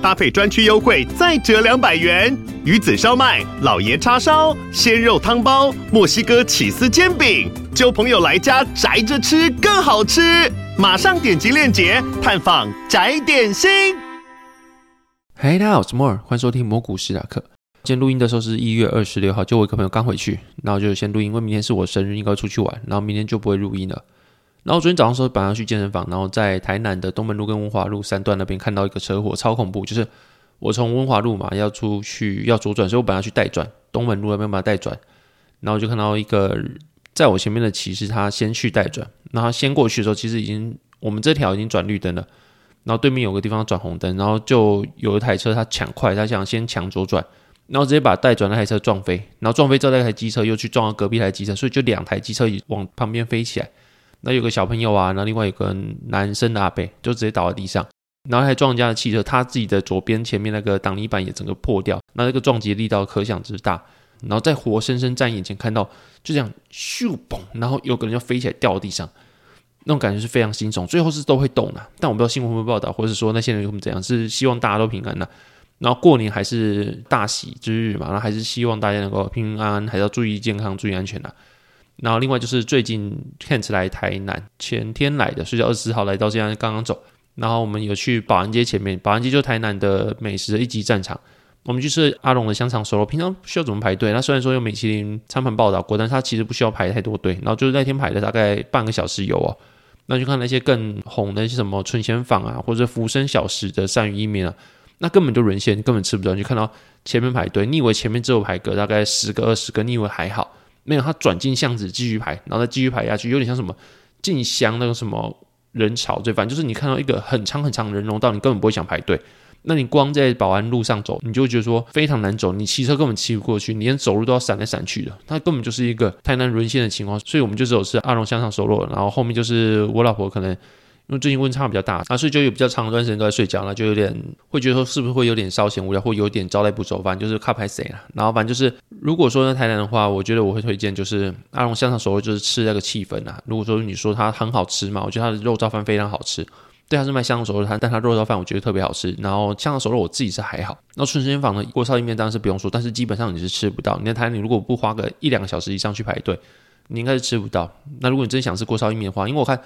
搭配专区优惠再折两百元。鱼子烧麦、老爷叉烧、鲜肉汤包、墨西哥起司煎饼，揪朋友来家宅着吃更好吃。马上点击链接探访宅点心。嗨，大家好，我是摩尔，欢迎收听蘑菇史塔克。今天录音的时候是一月二十六号，就我一个朋友刚回去，然后就先录音，因为明天是我生日，应该出去玩，然后明天就不会录音了。然后昨天早上时候本来要去健身房，然后在台南的东门路跟文华路三段那边看到一个车祸，超恐怖。就是我从文华路嘛要出去要左转，所以我本来要去带转东门路那边把它带转，然后就看到一个。在我前面的骑士，他先去带转，然后先过去的时候，其实已经我们这条已经转绿灯了，然后对面有个地方转红灯，然后就有一台车他抢快，他想先抢左转，然后直接把带转那台车撞飞，然后撞飞之后那台机车又去撞到隔壁台机车，所以就两台机车往旁边飞起来，那有个小朋友啊，然后另外有个男生的阿伯就直接倒在地上，然后还撞人家的汽车，他自己的左边前面那个挡泥板也整个破掉，那这个撞击力道可想之大。然后在活生生在眼前看到，就这样咻嘣，然后有个人就飞起来掉到地上，那种感觉是非常惊悚。最后是都会动的，但我不知道新闻会不会报道，或者是说那些人会怎样，是希望大家都平安的。然后过年还是大喜之日嘛，然后还是希望大家能够平平安安，还是要注意健康、注意安全的。然后另外就是最近 Kent 来台南，前天来的，所以二十四号来到这样刚刚走。然后我们有去保安街前面，保安街就是台南的美食的一级战场。我们去吃阿龙的香肠熟肉，平常不需要怎么排队。那虽然说有米其林餐盘报道过，但是它其实不需要排太多队。然后就是那天排了大概半个小时有哦。那就看那些更红的，一些什么春贤坊啊，或者福生小食的鳝鱼意面啊，那根本就沦陷，根本吃不到。你就看到前面排队，你以为前面只有排个大概十个二十个，你以为还好，没有，他转进巷子继续排，然后再继续排下去，有点像什么进香那个什么人潮，对，反正就是你看到一个很长很长的人龙道，你根本不会想排队。那你光在保安路上走，你就会觉得说非常难走，你骑车根本骑不过去，你连走路都要闪来闪去的，它根本就是一个太难沦陷的情况。所以我们就只有吃阿龙香肠熟肉，然后后面就是我老婆可能因为最近温差比较大啊，所以就有比较长一段时间都在睡觉，那就有点会觉得说是不是会有点稍显无聊，或有点招待不周，反正就是卡拍谁了。然后反正就是如果说在台南的话，我觉得我会推荐就是阿龙香肠熟肉，就是吃那个气氛啊。如果说你说它很好吃嘛，我觉得它的肉燥饭非常好吃。对，它是卖香肠熟肉，他但它肉燥饭我觉得特别好吃。然后香肠熟肉我自己是还好。那春生坊的锅烧意面当然是不用说，但是基本上你是吃不到。你在台南，你如果不花个一两个小时以上去排队，你应该是吃不到。那如果你真想吃锅烧意面的话，因为我看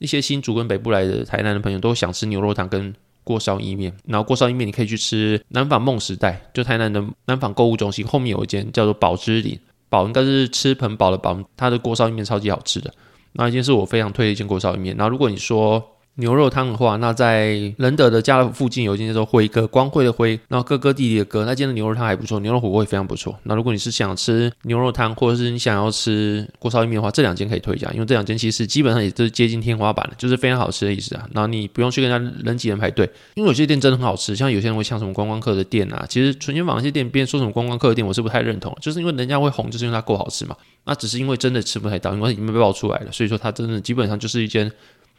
一些新竹跟北部来的台南的朋友都想吃牛肉汤跟锅烧意面。然后锅烧意面你可以去吃南纺梦时代，就台南的南纺购物中心后面有一间叫做宝芝林，宝应该是吃盆宝的宝，它的锅烧意面超级好吃的。那一间是我非常推的一间锅烧意面。然后如果你说牛肉汤的话，那在仁德的家乐福附近有一间叫做辉哥，光辉的辉，然后哥哥弟弟的哥，那间的牛肉汤还不错，牛肉火锅也非常不错。那如果你是想吃牛肉汤，或者是你想要吃锅烧意面的话，这两间可以推荐，因为这两间其实基本上也是接近天花板的，就是非常好吃的意思啊。然后你不用去跟人家人挤人排队，因为有些店真的很好吃，像有些人会像什么观光客的店啊，其实春节坊那些店边说什么观光客的店，我是不太认同，就是因为人家会红，就是因为它够好吃嘛。那只是因为真的吃不太到，因为已经被爆出来了，所以说它真的基本上就是一间。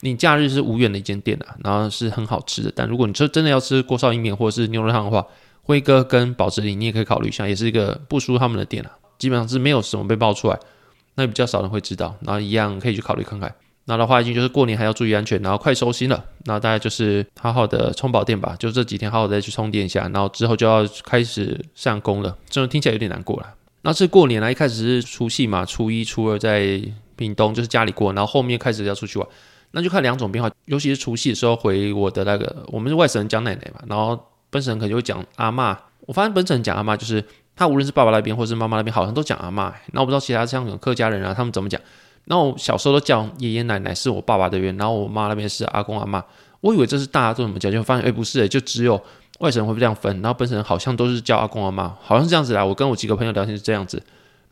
你假日是无缘的一间店啊，然后是很好吃的。但如果你说真的要吃锅烧意面或者是牛肉汤的话，辉哥跟宝芝林你也可以考虑一下，也是一个不输他们的店啊。基本上是没有什么被爆出来，那比较少人会知道。然后一样可以去考虑看看。那的话，已经就是过年还要注意安全，然后快收心了。那大概就是好好的充饱电吧，就这几天好好再去充电一下，然后之后就要开始上工了。这种听起来有点难过了。那是过年呢，一开始是除夕嘛，初一、初二在屏东就是家里过，然后后面开始要出去玩。那就看两种变化，尤其是除夕的时候回我的那个，我们是外省人讲奶奶嘛，然后本省人可能就会讲阿嬷。我发现本省人讲阿嬷，就是他无论是爸爸那边或是妈妈那边，好像都讲阿嬷。那我不知道其他像客家人啊，他们怎么讲。那我小时候都叫爷爷奶奶是我爸爸的边，然后我妈那边是阿公阿嬷。我以为这是大家都怎么讲，就发现哎不是哎，就只有外省人会这样分，然后本省人好像都是叫阿公阿嬷，好像是这样子啦。我跟我几个朋友聊天是这样子，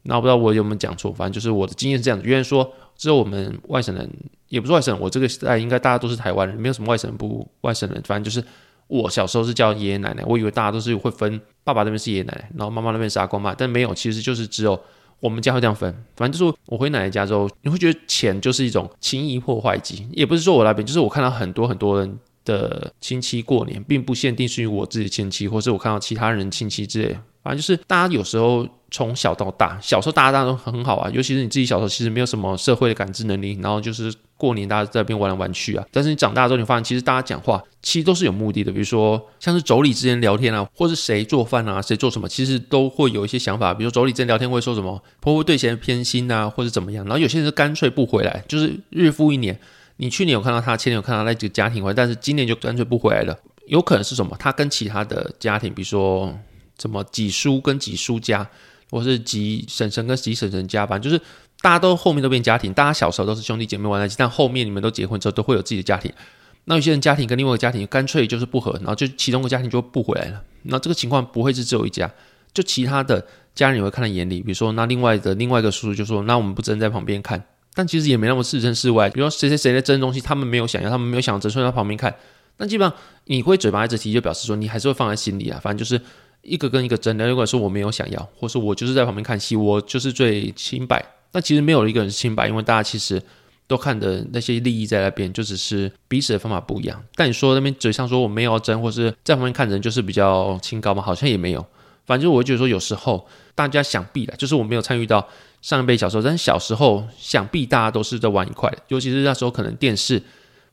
那我不知道我有没有讲错，反正就是我的经验是这样子。原来说只有我们外省人。也不是外省人，我这个时代应该大家都是台湾人，没有什么外省人不外省人。反正就是我小时候是叫爷爷奶奶，我以为大家都是会分爸爸那边是爷爷奶奶，然后妈妈那边是阿公嘛，但没有，其实就是只有我们家会这样分，反正就是我回奶奶家之后，你会觉得钱就是一种轻易破坏机，也不是说我那边，就是我看到很多很多人的亲戚过年，并不限定是于我自己亲戚，或是我看到其他人亲戚之类。反正就是大家有时候从小到大，小时候大家大家都很好啊，尤其是你自己小时候其实没有什么社会的感知能力，然后就是过年大家在那边玩来玩去啊。但是你长大之后，你发现其实大家讲话其实都是有目的的，比如说像是妯娌之间聊天啊，或是谁做饭啊，谁做什么，其实都会有一些想法。比如说妯娌之间聊天会说什么婆婆对谁偏心啊，或者怎么样。然后有些人是干脆不回来，就是日复一年。你去年有看到他，前年有看到那几个家庭回来，但是今年就干脆不回来了。有可能是什么？他跟其他的家庭，比如说。什么几叔跟几叔家，或是几婶婶跟几婶婶家，反正就是大家都后面都变家庭。大家小时候都是兄弟姐妹玩在一起，但后面你们都结婚之后，都会有自己的家庭。那有些人家庭跟另外一个家庭干脆就是不和，然后就其中一个家庭就不回来了。那这个情况不会是只有一家，就其他的家人也会看在眼里。比如说，那另外的另外一个叔叔就说：“那我们不争在旁边看。”但其实也没那么置身事外。比如说谁谁谁在争东西，他们没有想要，他们没有想要争，所以在旁边看。但基本上你会嘴巴一直提，就表示说你还是会放在心里啊。反正就是。一个跟一个争的，如果说我没有想要，或是我就是在旁边看戏，我就是最清白。那其实没有一个人是清白，因为大家其实都看的那些利益在那边，就只是彼此的方法不一样。但你说那边嘴上说我没有争，或是在旁边看人就是比较清高嘛，好像也没有。反正我就觉得说有时候大家想必的，就是我没有参与到上一辈小时候，但小时候想必大家都是在玩一块，尤其是那时候可能电视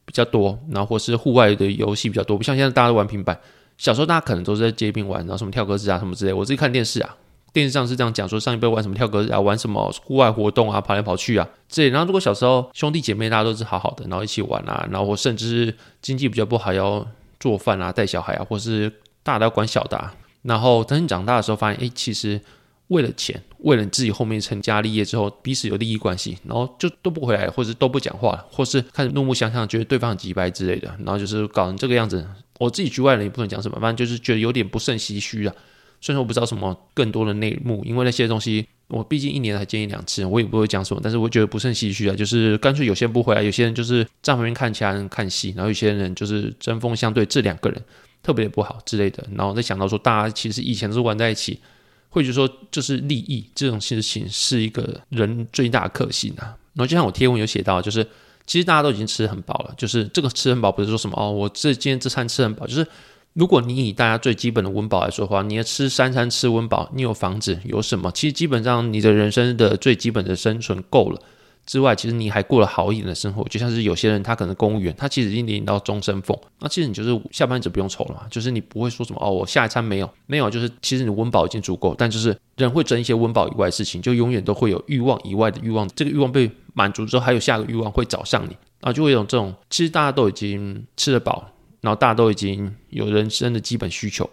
比较多，然后或是户外的游戏比较多，不像现在大家都玩平板。小时候大家可能都是在街边玩，然后什么跳格子啊什么之类。我自己看电视啊，电视上是这样讲说，上一辈玩什么跳格子啊，玩什么户外活动啊，跑来跑去啊这类。然后如果小时候兄弟姐妹大家都是好好的，然后一起玩啊，然后甚至是经济比较不好要做饭啊、带小孩啊，或是大的要管小的啊。然后等你长大的时候发现，哎，其实为了钱，为了你自己后面成家立业之后彼此有利益关系，然后就都不回来，或者都不讲话了，或是开始怒目相向，觉得对方很机掰之类的，然后就是搞成这个样子。我自己局外人也不能讲什么，反正就是觉得有点不胜唏嘘啊。虽然我不知道什么更多的内幕，因为那些东西我毕竟一年才见一两次，我也不会讲什么。但是我觉得不胜唏嘘啊，就是干脆有些人不回来，有些人就是站旁边看其他人看戏，然后有些人就是针锋相对，这两个人特别不好之类的。然后再想到说，大家其实以前都是玩在一起，会觉得说就是利益这种事情是一个人最大的克星啊。然后就像我贴文有写到，就是。其实大家都已经吃很饱了，就是这个吃很饱不是说什么哦，我这今天这餐吃很饱，就是如果你以大家最基本的温饱来说的话，你要吃三餐吃温饱，你有房子有什么？其实基本上你的人生的最基本的生存够了。之外，其实你还过了好一点的生活，就像是有些人他可能公务员，他其实已经领到终身俸，那其实你就是下半辈不用愁了嘛，就是你不会说什么哦，我下一餐没有没有，就是其实你温饱已经足够，但就是人会争一些温饱以外的事情，就永远都会有欲望以外的欲望，这个欲望被满足之后，还有下个欲望会找上你，啊就会有这种，其实大家都已经吃得饱，然后大家都已经有人生的基本需求，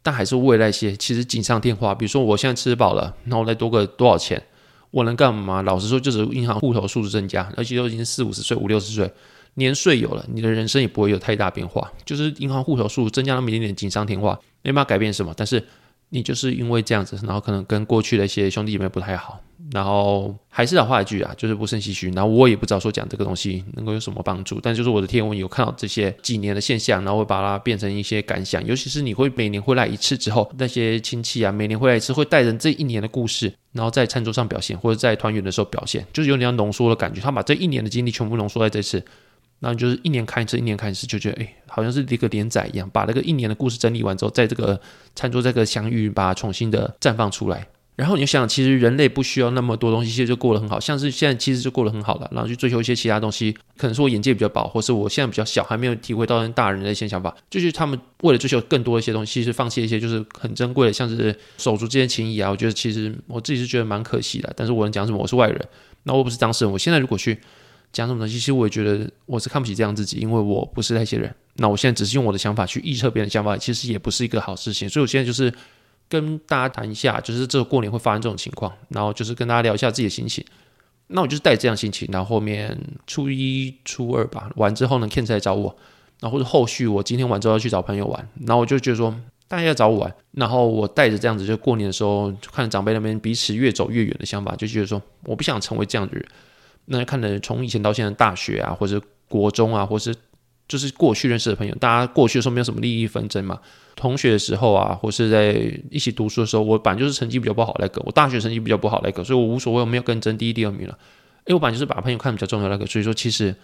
但还是为那些其实锦上添花，比如说我现在吃饱了，然后再多个多少钱。我能干嘛？老实说，就是银行户头数字增加，而且都已经四五十岁、五六十岁，年岁有了，你的人生也不会有太大变化。就是银行户头数增加那么一点点，锦上添花，没办法改变什么。但是你就是因为这样子，然后可能跟过去的一些兄弟姐妹不太好。然后还是老话一句啊，就是不胜唏嘘。然后我也不知道说讲这个东西能够有什么帮助，但就是我的天文有看到这些几年的现象，然后会把它变成一些感想。尤其是你会每年回来一次之后，那些亲戚啊，每年回来一次会带着这一年的故事，然后在餐桌上表现，或者在团圆的时候表现，就是有点要浓缩的感觉。他把这一年的经历全部浓缩在这次，然后就是一年看一次，一年看一次，就觉得哎，好像是一个连载一样，把那个一年的故事整理完之后，在这个餐桌这个相遇，把它重新的绽放出来。然后你就想，其实人类不需要那么多东西，其实就过得很好，像是现在其实就过得很好了。然后去追求一些其他东西，可能是我眼界比较薄，或是我现在比较小，还没有体会到大人的一些想法。就是他们为了追求更多一些东西，其实放弃一些就是很珍贵的，像是手足之间情谊啊。我觉得其实我自己是觉得蛮可惜的。但是我能讲什么？我是外人，那我不是当事人。我现在如果去讲什么东西，其实我也觉得我是看不起这样自己，因为我不是那些人。那我现在只是用我的想法去预测别人的想法，其实也不是一个好事情。所以我现在就是。跟大家谈一下，就是这个过年会发生这种情况，然后就是跟大家聊一下自己的心情。那我就是带这样心情，然后后面初一、初二吧，完之后呢，Ken 来找我，然后或者后续我今天完之后要去找朋友玩，然后我就觉得说大家要找我玩，然后我带着这样子，就过年的时候就看长辈那边彼此越走越远的想法，就觉得说我不想成为这样的人。那看着从以前到现在大学啊，或者国中啊，或是就是过去认识的朋友，大家过去的时候没有什么利益纷争嘛。同学的时候啊，或是在一起读书的时候，我本来就是成绩比较不好那个，我大学成绩比较不好那个，所以我无所谓，我没有跟争第一、第二名了。因为我本来就是把朋友看比较重要那个，所以说其实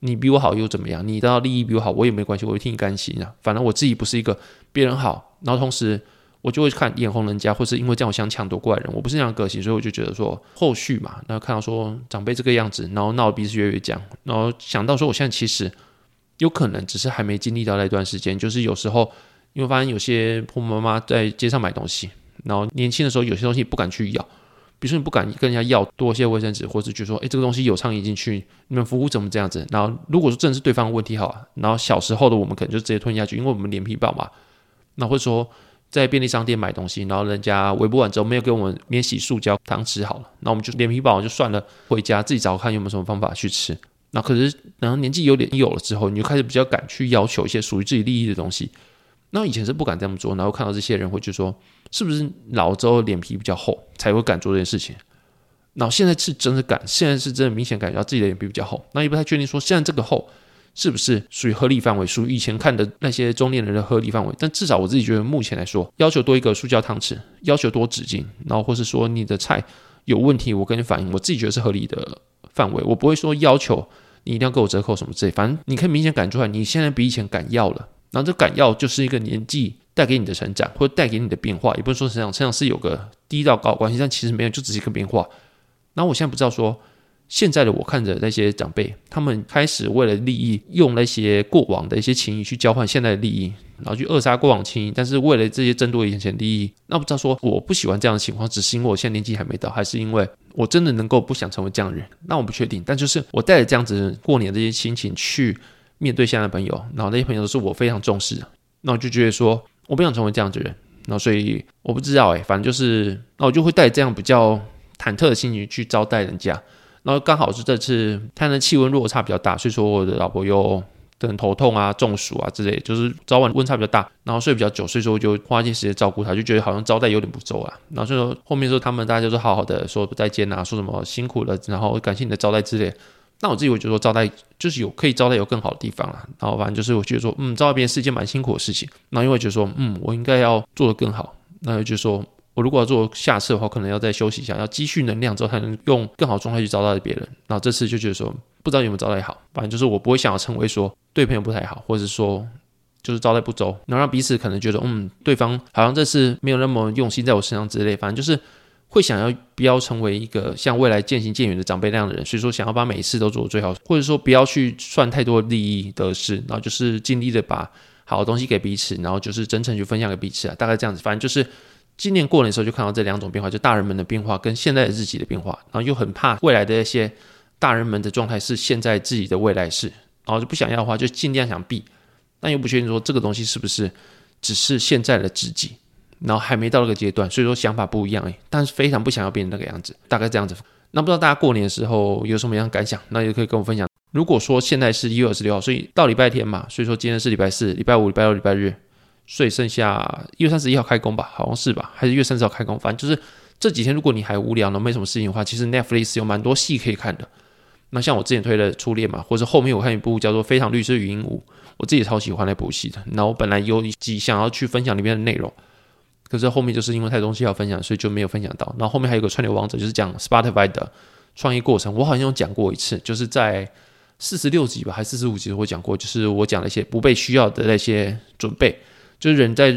你比我好又怎么样？你得到利益比我好，我也没关系，我会替你甘心啊。反正我自己不是一个别人好，然后同时我就会看眼红人家，或是因为这样我想抢夺过来人，我不是那样个性，所以我就觉得说后续嘛，然后看到说长辈这个样子，然后闹得彼此越来越僵，然后想到说我现在其实有可能只是还没经历到那段时间，就是有时候。因为发现有些婆婆妈妈在街上买东西，然后年轻的时候有些东西不敢去要，比如说你不敢跟人家要多些卫生纸，或者就说，哎，这个东西有苍蝇进去，你们服务怎么这样子？然后如果说真的是对方的问题好啊，然后小时候的我们可能就直接吞下去，因为我们脸皮薄嘛。那或者说在便利商店买东西，然后人家微波完之后没有给我们免洗塑胶汤匙好了，那我们就脸皮薄就算了，回家自己找看有没有什么方法去吃。那可是然后年纪有点有了之后，你就开始比较敢去要求一些属于自己利益的东西。那以前是不敢这么做，然后看到这些人会就说，是不是老了之后脸皮比较厚才会敢做这件事情？然后现在是真的敢，现在是真的明显感觉到自己的脸皮比较厚。那也不太确定说现在这个厚是不是属于合理范围，属于以前看的那些中年人的合理范围。但至少我自己觉得目前来说，要求多一个塑胶汤匙，要求多纸巾，然后或是说你的菜有问题，我跟你反映，我自己觉得是合理的范围。我不会说要求你一定要给我折扣什么之类，反正你可以明显感觉出来，你现在比以前敢要了。然后这敢要就是一个年纪带给你的成长，或者带给你的变化，也不是说成长，成长是有个低到高关系，但其实没有，就只是一个变化。那我现在不知道说，现在的我看着那些长辈，他们开始为了利益，用那些过往的一些情谊去交换现在的利益，然后去扼杀过往情谊，但是为了这些争夺眼前利益，那不知道说我不喜欢这样的情况，只是因为我现在年纪还没到，还是因为我真的能够不想成为这样的人？那我不确定，但就是我带着这样子过年的这些心情去。面对现在的朋友，然后那些朋友都是我非常重视的，那我就觉得说，我不想成为这样的人，那所以我不知道哎，反正就是，那我就会带这样比较忐忑的心情去招待人家，然后刚好。是这次他的气温落差比较大，所以说我的老婆又等头痛啊、中暑啊之类，就是早晚温差比较大，然后睡比较久，所以说我就花一些时间照顾她，就觉得好。像招待有点不周啊，然后所以说后面说他们大家就说好。好。的说再见啊，说什么辛苦了，然后感谢你的招待之类。那我自己会觉得说招待就是有可以招待有更好。的地方啦，然后反正就是我觉得说，嗯，招待别人是一件蛮辛苦的事情。然后因为觉得说，嗯，我应该要做得更好。那就说我如果要做下次的话，可能要再休息一下，要积蓄能量之后才能用更好状态去招待别人。然后这次就觉得说，不知道有没有招待好，反正就是我不会想要成为说对朋友不太好，或者说就是招待不周，能让彼此可能觉得，嗯，对方好像这次没有那么用心在我身上之类。反正就是。会想要不要成为一个像未来渐行渐远的长辈那样的人，所以说想要把每一次都做最好，或者说不要去算太多利益得失，然后就是尽力的把好的东西给彼此，然后就是真诚去分享给彼此啊，大概这样子。反正就是今年过年的时候就看到这两种变化，就大人们的变化跟现在的自己的变化，然后又很怕未来的一些大人们的状态是现在自己的未来式，然后就不想要的话就尽量想避，但又不确定说这个东西是不是只是现在的自己。然后还没到那个阶段，所以说想法不一样诶，但是非常不想要变成那个样子，大概这样子。那不知道大家过年的时候有什么样的感想？那也可以跟我分享。如果说现在是一月二十六号，所以到礼拜天嘛，所以说今天是礼拜四、礼拜五、礼拜六、礼拜日，所以剩下一月三十一号开工吧，好像是吧？还是一月三十号开工？反正就是这几天，如果你还无聊呢，没什么事情的话，其实 Netflix 有蛮多戏可以看的。那像我之前推的《初恋》嘛，或者后面我看一部叫做《非常律师禹英禑》，我自己超喜欢那部戏的。那我本来有几想要去分享里面的内容。可是后面就是因为太多东西要分享，所以就没有分享到。然后后面还有个串流王者，就是讲 Spotify 的创业过程。我好像有讲过一次，就是在四十六集吧，还是四十五集我讲过，就是我讲了一些不被需要的那些准备，就是人在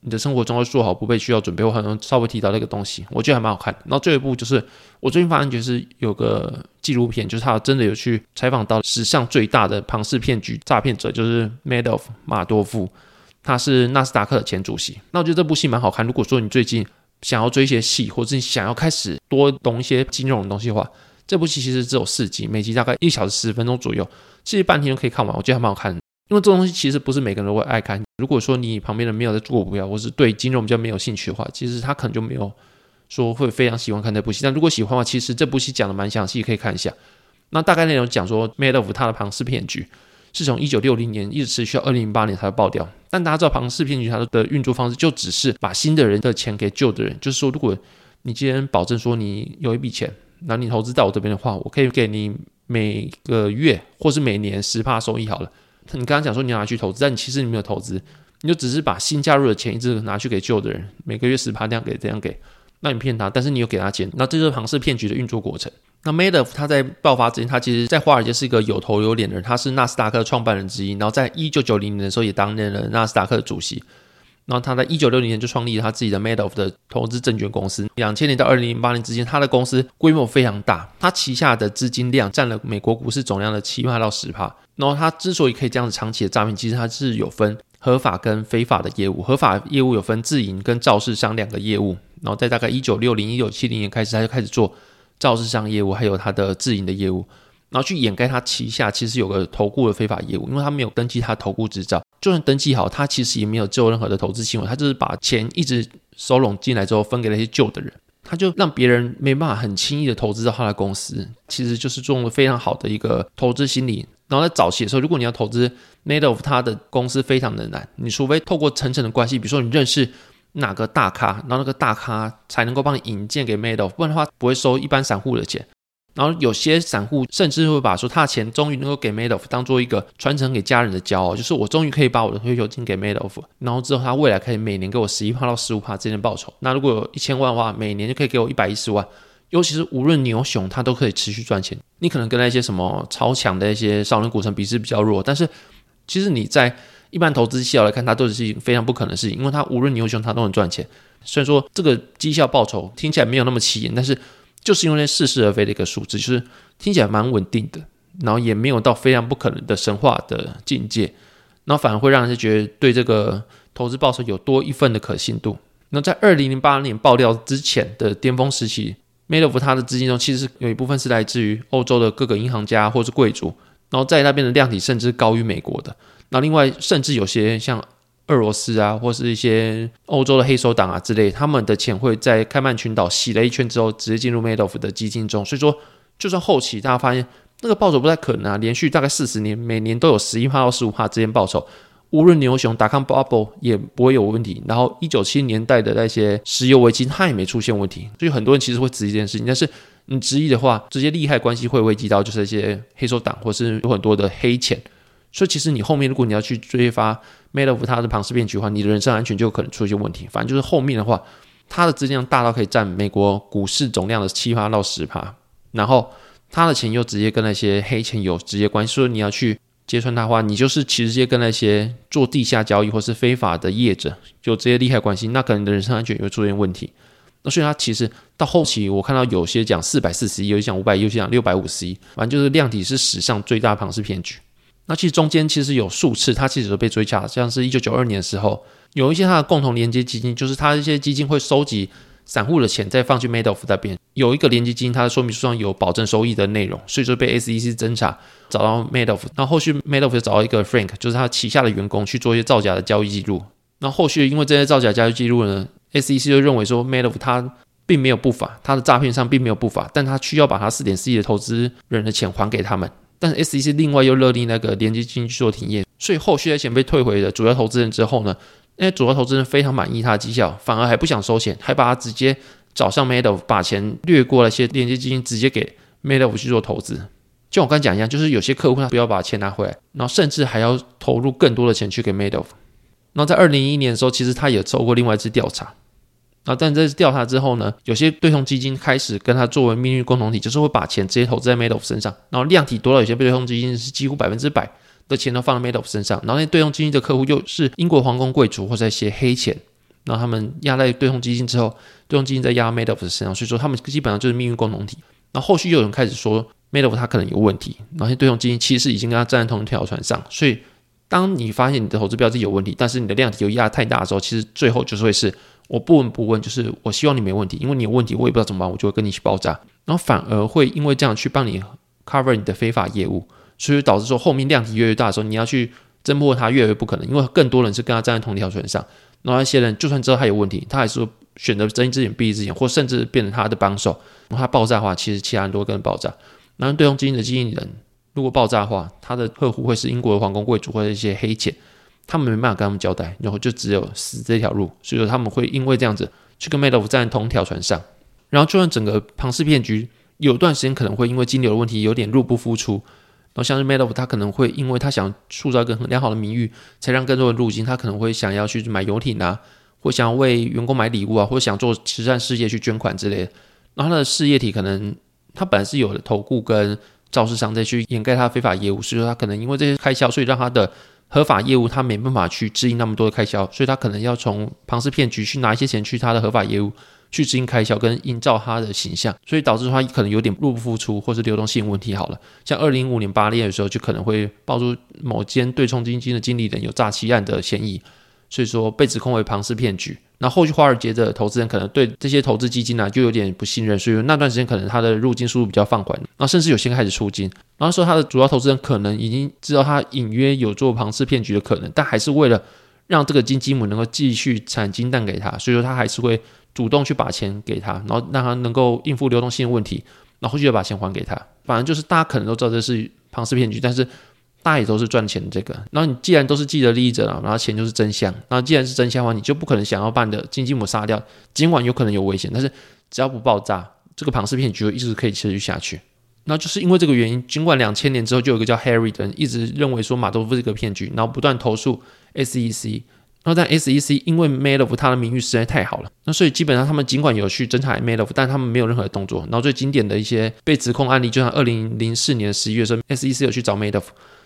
你的生活中要做好不被需要准备。我好像稍微提到那个东西，我觉得还蛮好看的。然后最后一部就是我最近发现，就是有个纪录片，就是他真的有去采访到史上最大的庞氏骗局诈骗者，就是 Madoff 马多夫。他是纳斯达克的前主席，那我觉得这部戏蛮好看。如果说你最近想要追一些戏，或者你想要开始多懂一些金融的东西的话，这部戏其实只有四集，每集大概一小时十分钟左右，其实半天就可以看完。我觉得还蛮好看的，因为这东西其实不是每个人都会爱看。如果说你旁边人没有在做股票，或是对金融比较没有兴趣的话，其实他可能就没有说会非常喜欢看这部戏。但如果喜欢的话，其实这部戏讲的蛮详细，可以看一下。那大概内容讲说，Madoff 他的庞氏骗局。是从一九六零年一直持续到二零零八年才会爆掉。但大家知道庞氏骗局它的运作方式就只是把新的人的钱给旧的人，就是说，如果你今天保证说你有一笔钱，那你投资在我这边的话，我可以给你每个月或是每年十帕收益好了。你刚刚讲说你要拿去投资，但你其实你没有投资，你就只是把新加入的钱一直拿去给旧的人，每个月十趴这样给这样给，那你骗他，但是你有给他钱，那这就是庞氏骗局的运作过程。那 Madoff 他在爆发之前，他其实在华尔街是一个有头有脸的人，他是纳斯达克创办人之一，然后在一九九零年的时候也担任了纳斯达克的主席。然后他在一九六零年就创立了他自己的 Madoff 的投资证券公司。两千年到二零零八年之间，他的公司规模非常大，他旗下的资金量占了美国股市总量的七趴到十趴。然后他之所以可以这样子长期的诈骗，其实他是有分合法跟非法的业务。合法业务有分自营跟造市商两个业务。然后在大概一九六零一九七零年开始，他就开始做造市商业务，还有他的自营的业务。然后去掩盖他旗下其实有个投顾的非法业务，因为他没有登记他投顾执照。就算登记好，他其实也没有做任何的投资行为，他就是把钱一直收拢进来之后分给那些旧的人，他就让别人没办法很轻易的投资到他的公司，其实就是做了非常好的一个投资心理。然后在早期的时候，如果你要投资 Madoff 他的公司非常的难，你除非透过层层的关系，比如说你认识哪个大咖，然后那个大咖才能够帮你引荐给 Madoff，不然的话不会收一般散户的钱。然后有些散户甚至会把说他的钱终于能够给 Madoff 当做一个传承给家人的骄傲，就是我终于可以把我的退休金给 Madoff，然后之后他未来可以每年给我十一趴到十五趴之间的报酬。那如果有一千万的话，每年就可以给我一百一十万。尤其是无论牛熊，他都可以持续赚钱。你可能跟那些什么超强的一些少年股神比是比较弱，但是其实你在一般投资绩效来看，它都是一件非常不可能的事情，因为它无论牛熊，它都能赚钱。虽然说这个绩效报酬听起来没有那么起眼，但是。就是因为那似是而非的一个数字，就是听起来蛮稳定的，然后也没有到非常不可能的神话的境界，然后反而会让人家觉得对这个投资报酬有多一份的可信度。那在二零零八年爆料之前的巅峰时期，Madoff 他的资金中其实有一部分是来自于欧洲的各个银行家或是贵族，然后在那边的量体甚至高于美国的。那另外甚至有些像。俄罗斯啊，或是一些欧洲的黑手党啊之类，他们的钱会在开曼群岛洗了一圈之后，直接进入 Madoff 的基金中。所以说，就算后期大家发现那个报酬不太可能啊，连续大概四十年，每年都有十一趴到十五趴之间报酬，无论牛熊达康 bubble 也不会有问题。然后一九七零年代的那些石油危机，它也没出现问题。所以很多人其实会质疑这件事情，但是你质疑的话，直接利害关系会危及到就是一些黑手党，或是有很多的黑钱。所以其实你后面如果你要去追发 Madoff 他的庞氏骗局的话，你的人身安全就可能出现问题。反正就是后面的话，他的资金量大到可以占美国股市总量的七趴到十趴，然后他的钱又直接跟那些黑钱有直接关系。所以你要去揭穿他的话，你就是其实直接跟那些做地下交易或是非法的业者有直接利害关系，那可能你的人身安全也会出现问题。那所以他其实到后期，我看到有些讲四百四十亿，有些讲五百亿，有些讲六百五十亿，反正就是量体是史上最大庞氏骗局。那其实中间其实有数次，他其实都被追加，像是一九九二年的时候，有一些他的共同连接基金，就是他一些基金会收集散户的钱，再放去 Madoff 那边。有一个连接基金，它的说明书上有保证收益的内容，所以说被 SEC 侦查，找到 Madoff。然后后续 Madoff 就找到一个 Frank，就是他旗下的员工去做一些造假的交易记录。那后后续因为这些造假交易记录呢，SEC 就认为说 Madoff 他并没有不法，他的诈骗上并没有不法，但他需要把他四点四亿的投资人的钱还给他们。但是 SEC 另外又勒令那个连接基金去做停业，所以后续的钱被退回的主要投资人之后呢，那些主要投资人非常满意他的绩效，反而还不想收钱，还把他直接找上 Madoff，把钱掠过了些连接基金，直接给 Madoff 去做投资。就我刚讲一样，就是有些客户他不要把钱拿回来，然后甚至还要投入更多的钱去给 Madoff。然后在二零一一年的时候，其实他也做过另外一次调查。然后，但在调查之后呢，有些对冲基金开始跟他作为命运共同体，就是会把钱直接投资在 Madoff 身上。然后量体多了，有些对冲基金是几乎百分之百的钱都放在 Madoff 身上。然后那对冲基金的客户又是英国皇宫贵族或者一些黑钱，然后他们压在对冲基金之后，对冲基金再压 Madoff 身上，所以说他们基本上就是命运共同体。然后后续又有人开始说 Madoff 他可能有问题，然后那些对冲基金其实已经跟他站在同一条船上。所以当你发现你的投资标的有问题，但是你的量体又压太大的时候，其实最后就是会是。我不闻不问，就是我希望你没问题，因为你有问题，我也不知道怎么办，我就会跟你一起爆炸，然后反而会因为这样去帮你 cover 你的非法业务，所以导致说后面量体越来越大的时候，你要去侦破它越来越不可能，因为更多人是跟他站在同一条船上，然后那些人就算知道他有问题，他还是选择睁一只眼闭一只眼，或甚至变成他的帮手，然后他爆炸的话，其实其他人都会跟着爆炸。然后对冲基金的经纪人如果爆炸的话，他的客户会是英国的皇宫贵族或者一些黑钱。他们没办法跟他们交代，然后就只有死这条路，所以说他们会因为这样子去跟 Madoff 站在同条船上，然后就算整个庞氏骗局有段时间可能会因为金流的问题有点入不敷出，然后像是 Madoff，他可能会因为他想塑造一个很良好的名誉，才让更多人入金。他可能会想要去买游艇啊，或想要为员工买礼物啊，或想做慈善事业去捐款之类的。然后他的事业体可能他本来是有的投顾跟肇事商再去掩盖他的非法业务，所以说他可能因为这些开销，所以让他的合法业务他没办法去支应那么多的开销，所以他可能要从庞氏骗局去拿一些钱去他的合法业务。去执行开销跟营造他的形象，所以导致他可能有点入不敷出，或是流动性问题。好了，像二零一五年八月的时候，就可能会爆出某间对冲基金的经理人有诈欺案的嫌疑，所以说被指控为庞氏骗局。那后续华尔街的投资人可能对这些投资基金呢、就有点不信任，所以说那段时间可能他的入金速度比较放缓，那甚至有些开始出金。然后说他的主要投资人可能已经知道他隐约有做庞氏骗局的可能，但还是为了让这个金鸡母能够继续产金蛋给他，所以说他还是会。主动去把钱给他，然后让他能够应付流动性的问题，然后后续又把钱还给他。反正就是大家可能都知道这是庞氏骗局，但是大也都是赚钱的这个。然后你既然都是既得利益者了，然后钱就是真相。然后既然是真相的话，你就不可能想要把你的金鸡母杀掉，尽管有可能有危险，但是只要不爆炸，这个庞氏骗局就一直可以持续下去。那就是因为这个原因，尽管两千年之后就有一个叫 Harry 的人一直认为说马多夫是个骗局，然后不断投诉 SEC。然后在 SEC，因为 Madoff 他的名誉实在太好了，那所以基本上他们尽管有去侦查 m a d o f 但他们没有任何的动作。然后最经典的一些被指控案例，就像二零零四年十一月的时候，SEC 有去找 Madoff，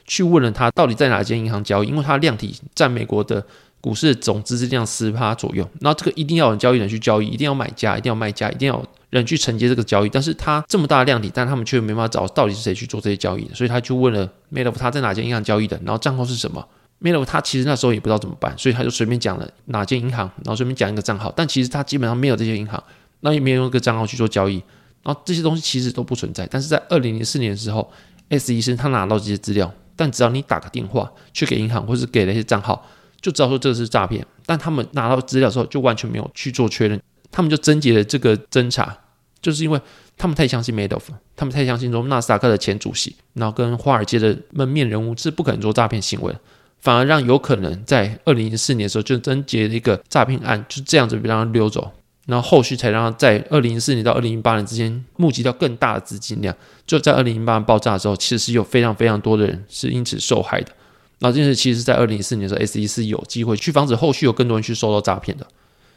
去问了他到底在哪间银行交易，因为他的量体占美国的股市的总资资量十趴左右。然后这个一定要有交易人去交易，一定要买家，一定要卖家，一定要人去承接这个交易。但是他这么大的量体，但他们却没办法找到底是谁去做这些交易，所以他就问了 Madoff 他在哪间银行交易的，然后账号是什么。Madoff 他其实那时候也不知道怎么办，所以他就随便讲了哪间银行，然后随便讲一个账号，但其实他基本上没有这些银行，那也没有用一个账号去做交易，然后这些东西其实都不存在。但是在二零零四年的时候，S 医生他拿到这些资料，但只要你打个电话去给银行或是给那些账号，就知道说这是诈骗。但他们拿到资料之后，就完全没有去做确认，他们就终结了这个侦查，就是因为他们太相信 Madoff，他们太相信说纳斯达克的前主席，然后跟华尔街的门面人物是不可能做诈骗行为。反而让有可能在二零一四年的时候就侦结了一个诈骗案，就这样子让他溜走，然后后续才让他在二零一四年到二零一八年之间募集到更大的资金量。就在二零一八年爆炸的时候，其实是有非常非常多的人是因此受害的。那这件事其实，在二零一四年的时候，S E 是有机会去防止后续有更多人去受到诈骗的。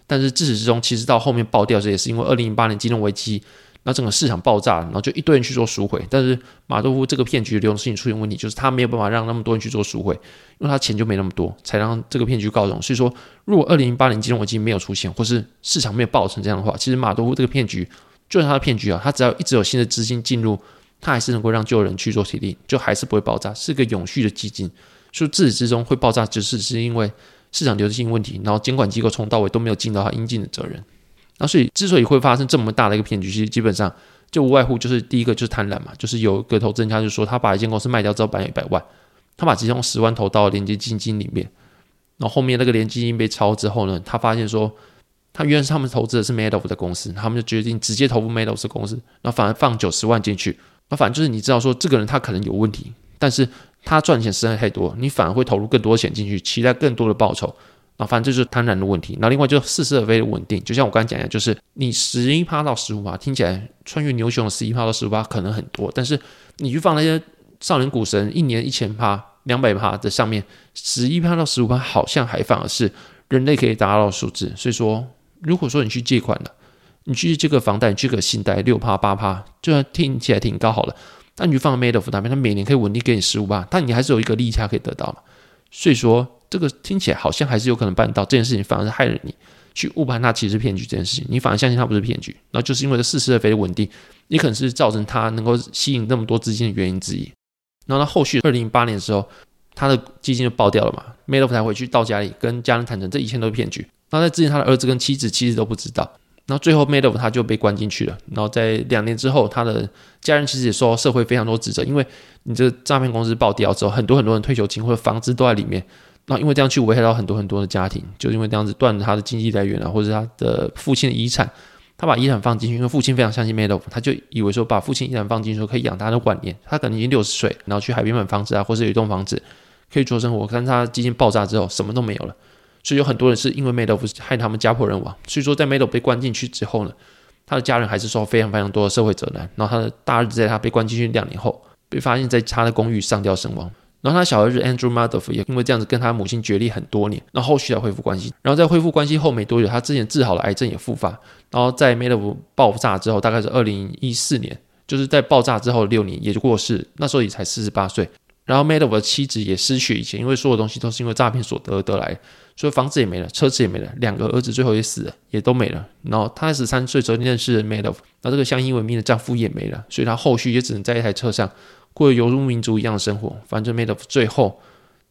但是自始至终，其实到后面爆掉，这也是因为二零一八年金融危机。那整个市场爆炸，然后就一堆人去做赎回，但是马多夫这个骗局流动性出现问题，就是他没有办法让那么多人去做赎回，因为他钱就没那么多，才让这个骗局告终。所以说，如果二零零八年金融危机没有出现，或是市场没有爆成这样的话，其实马多夫这个骗局就是他的骗局啊，他只要一直有新的资金进入，他还是能够让旧人去做提利，就还是不会爆炸，是个永续的基金。所以自始至终会爆炸，只是是因为市场流动性问题，然后监管机构从到尾都没有尽到他应尽的责任。那所以，之所以会发生这么大的一个骗局，其实基本上就无外乎就是第一个就是贪婪嘛，就是有个投资人家就说他把一间公司卖掉之后，本来一百万，他把其中十万投到连接基金里面，然后后面那个连接基金被抄之后呢，他发现说他原来是他们投资的是 Madoff 的公司，他们就决定直接投入 Madoff 的公司，那反而放九十万进去，那反正就是你知道说这个人他可能有问题，但是他赚钱实在太多，你反而会投入更多钱进去，期待更多的报酬。啊，反正就是贪婪的问题。那另外就是似是而非的稳定，就像我刚才讲的，就是你十一趴到十五趴，听起来穿越牛熊十一趴到十五趴可能很多，但是你去放那些少年股神一年一千趴、两百趴的上面，十一趴到十五趴好像还反而是人类可以达到的数字。所以说，如果说你去借款了，你去这个房贷、你去个信贷六趴八趴，就算听起来挺高好了，但你去放 Madoff 那边，它每年可以稳定给你十五趴，但你还是有一个利差可以得到嘛。所以说。这个听起来好像还是有可能办到这件事情，反而是害了你去误判他其实是骗局这件事情，你反而相信他不是骗局，那就是因为这似是而非的稳定，也可能是造成他能够吸引那么多资金的原因之一。然后他后续二零零八年的时候，他的基金就爆掉了嘛 Made Of 才回去到家里跟家人坦诚这一切都是骗局。那在之前，他的儿子跟妻子其实都不知道。然后最后 Madoff 他就被关进去了。然后在两年之后，他的家人其实也受到社会非常多指责，因为你这个诈骗公司爆掉之后，很多很多人退休金或者房子都在里面。那因为这样去危害到很多很多的家庭，就因为这样子断了他的经济来源啊，或者他的父亲的遗产，他把遗产放进去，因为父亲非常相信 Madoff，他就以为说把父亲遗产放进去说可以养他的晚年，他可能已经六十岁，然后去海边买房子啊，或者有一栋房子可以做生活，但是他基金爆炸之后什么都没有了，所以有很多人是因为 Madoff 害他们家破人亡，所以说在 Madoff 被关进去之后呢，他的家人还是受非常非常多的社会责难，然后他的大儿子在他被关进去两年后。被发现在他的公寓上吊身亡。然后他小儿子 Andrew Madoff 也因为这样子跟他母亲决裂很多年，然后后续才恢复关系。然后在恢复关系后没多久，他之前治好了癌症也复发。然后在 Madoff 爆炸之后，大概是二零一四年，就是在爆炸之后六年也就过世，那时候也才四十八岁。然后 Madoff 的妻子也失去以前，因为所有东西都是因为诈骗所得而得来，所以房子也没了，车子也没了，两个儿子最后也死了，也都没了。然后他十三岁时候认识了 Madoff，那这个相依为命的丈夫也没了，所以他后续也只能在一台车上过犹如民族一样的生活。反正 Made of 最后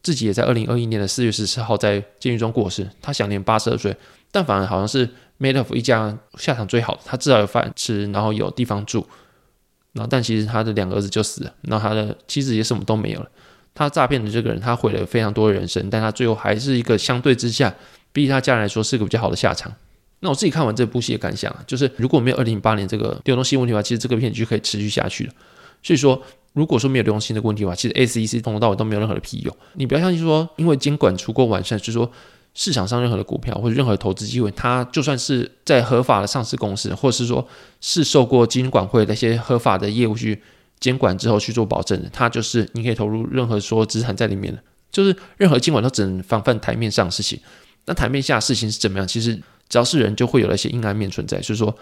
自己也在二零二一年的四月十四号在监狱中过世，他享年八十二岁。但反而好像是 Made of 一家下场最好的，他至少有饭吃，然后有地方住。然后，但其实他的两个儿子就死了，然后他的妻子也什么都没有了。他诈骗的这个人，他毁了非常多的人生，但他最后还是一个相对之下，比起他家人来说是个比较好的下场。那我自己看完这部戏的感想，就是如果没有二零零八年这个流动性问题的话，其实这个片就可以持续下去了。所以说，如果说没有流动性的问题的话，其实 SEC 从头到尾都没有任何的屁用。你不要相信说，因为监管足够完善，就是说。市场上任何的股票或者任何投资机会，它就算是在合法的上市公司，或者是说是受过金管会那些合法的业务去监管之后去做保证的，它就是你可以投入任何说资产在里面的，就是任何监管都只能防范台面上的事情。那台面下的事情是怎么样？其实只要是人，就会有那些阴暗面存在。所以说，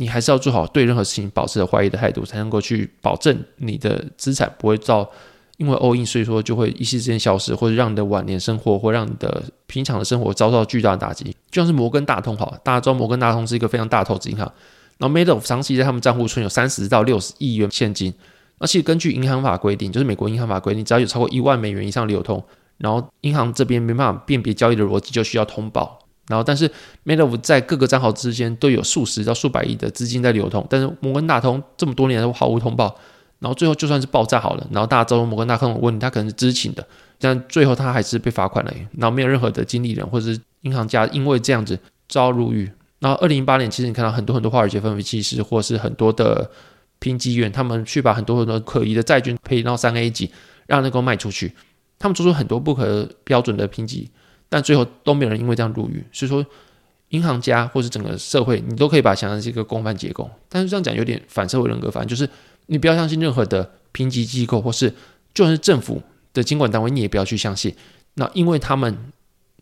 你还是要做好对任何事情保持着怀疑的态度，才能够去保证你的资产不会遭。因为 all in，所以说就会一夕之间消失，或者让你的晚年生活，或让你的平常的生活遭到巨大的打击。就像是摩根大通，哈，大家知道摩根大通是一个非常大的投资银行，然后 Madoff 长期在他们账户存有三十到六十亿元现金。那其实根据银行法规定，就是美国银行法规定，只要有超过一万美元以上流通，然后银行这边没办法辨别交易的逻辑，就需要通报。然后，但是，Made of 在各个账号之间都有数十到数百亿的资金在流通，但是摩根大通这么多年都毫无通报。然后最后就算是爆炸好了，然后大家知道摩根大通有问，他可能是知情的，但最后他还是被罚款了。然后没有任何的经理人或者是银行家因为这样子遭入狱。然后二零一八年，其实你看到很多很多华尔街分析师或是很多的评级员，他们去把很多很多可疑的债券赔到三 A 级，让能够卖出去。他们做出很多不可标准的评级，但最后都没有人因为这样入狱。所以说，银行家或是整个社会，你都可以把它想象是一个共犯结构。但是这样讲有点反社会人格，反正就是。你不要相信任何的评级机构，或是就算是政府的监管单位，你也不要去相信。那因为他们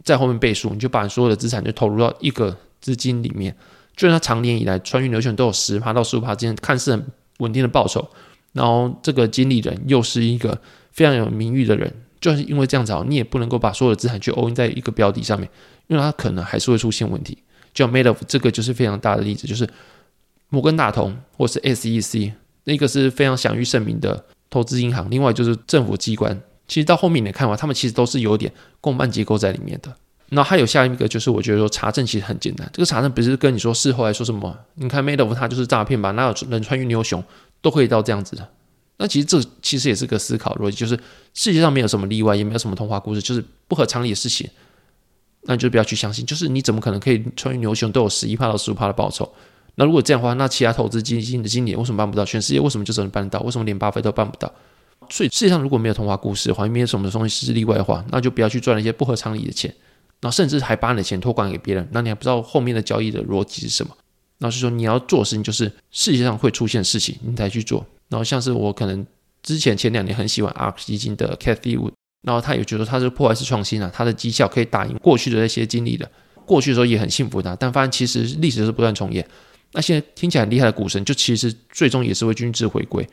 在后面背书，你就把所有的资产就投入到一个资金里面，就算他长年以来穿越牛熊都有十趴到十五趴之间，看似很稳定的报酬。然后这个经理人又是一个非常有名誉的人，就是因为这样子好，你也不能够把所有的资产去 all in 在一个标的上面，因为它可能还是会出现问题。就 made of 这个就是非常大的例子，就是摩根大通或是 SEC。那个是非常享誉盛名的投资银行，另外就是政府机关。其实到后面你看完，他们其实都是有点共办结构在里面的。那还有下一个就是，我觉得说查证其实很简单。这个查证不是跟你说事后来说什么，你看 Madoff 他就是诈骗吧？哪有人穿越牛熊都可以到这样子的？那其实这其实也是个思考逻辑，就是世界上没有什么例外，也没有什么童话故事，就是不合常理的事情，那你就不要去相信。就是你怎么可能可以穿越牛熊都有十一趴到十五趴的报酬？那如果这样的话，那其他投资基金的经理为什么办不到？全世界为什么就只能办得到？为什么连巴菲特都办不到？所以世界上如果没有童话故事的话，没有什么东西是例外的话，那就不要去赚那些不合常理的钱，然后甚至还把你的钱托管给别人，那你还不知道后面的交易的逻辑是什么？那是说你要做的事情就是世界上会出现的事情，你才去做。然后像是我可能之前前两年很喜欢 ARK 基金的 Cathie Wood，然后他也觉得他是破坏式创新啊，他的绩效可以打赢过去的那些经理的，过去的时候也很幸福的，但发现其实历史是不断重演。那现在听起来很厉害的股神，就其实最终也是会均值回归，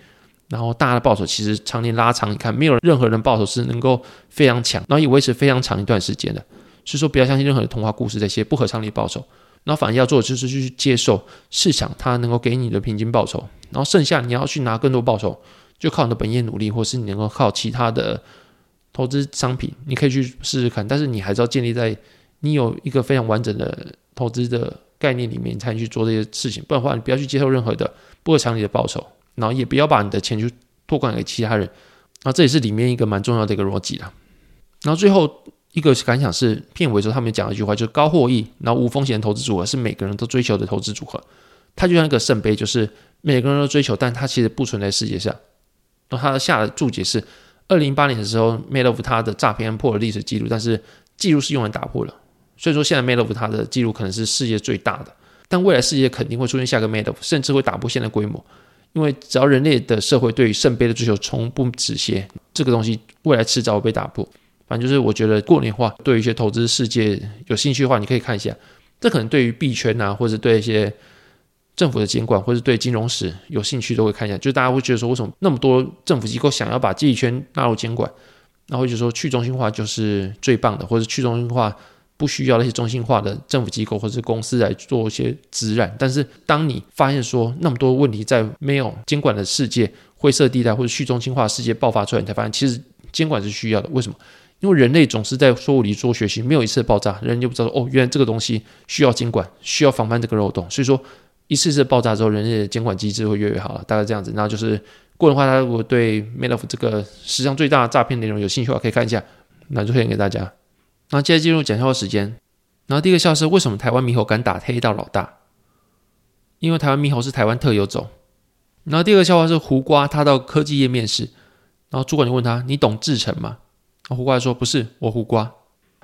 然后大家的报酬其实常年拉长，你看没有任何人报酬是能够非常强，然后也维持非常长一段时间的。所以说不要相信任何的童话故事这些不合常理报酬，然后反而要做的就是去接受市场它能够给你的平均报酬，然后剩下你要去拿更多报酬，就靠你的本业努力，或是你能够靠其他的投资商品，你可以去试试看，但是你还是要建立在你有一个非常完整的投资的。概念里面，才能去做这些事情，不然的话，你不要去接受任何的不合常理的报酬，然后也不要把你的钱去托管给其他人，然后这也是里面一个蛮重要的一个逻辑啦。然后最后一个感想是，片尾时候他们讲了一句话，就是高获益，然后无风险投资组合是每个人都追求的投资组合。它就像一个圣杯，就是每个人都追求，但它其实不存在世界上。然后他下的注解是，二零一八年的时候，Madoff 他的诈骗破了历史记录，但是记录是用来打破了。所以说，现在 Madoff 它的记录可能是世界最大的，但未来世界肯定会出现下个 Made of，甚至会打破现在规模，因为只要人类的社会对于圣杯的追求从不止歇，这个东西未来迟早会被打破。反正就是我觉得过年话对于一些投资世界有兴趣的话，你可以看一下。这可能对于币圈啊，或者对一些政府的监管，或者对金融史有兴趣，都会看一下。就大家会觉得说，为什么那么多政府机构想要把这一圈纳入监管？然后会觉得说，去中心化就是最棒的，或者去中心化不需要那些中心化的政府机构或者公司来做一些滋染。但是当你发现说那么多问题在没有监管的世界、灰色地带或者去中心化世界爆发出来，你才发现其实监管是需要的。为什么？因为人类总是在错误里做学习，没有一次爆炸，人就不知道哦，原来这个东西需要监管，需要防范这个漏洞。所以说，一次次爆炸之后，人类的监管机制会越来越好了，大概这样子。那就是过年话，大家如果对 Made of 这个史上最大的诈骗内容有兴趣的话，可以看一下，那就推荐给大家。那接着进入讲笑话时间。然后第一个笑话是为什么台湾猕猴敢打黑道老大？因为台湾猕猴是台湾特有种。然后第二个笑话是胡瓜他到科技业面试，然后主管就问他：“你懂制程吗？”胡瓜说：“不是，我胡瓜。”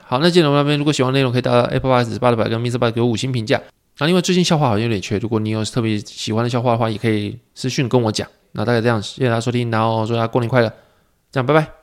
好，那今天我们那边，如果喜欢内容，可以到 Apple p o d c a s 八六百跟 MixerBox 给我五星评价。那因为最近笑话好像有点缺，如果你有特别喜欢的笑话的话，也可以私信跟我讲。那大概这样，谢谢大家收听，然后祝大家过年快乐，这样拜拜。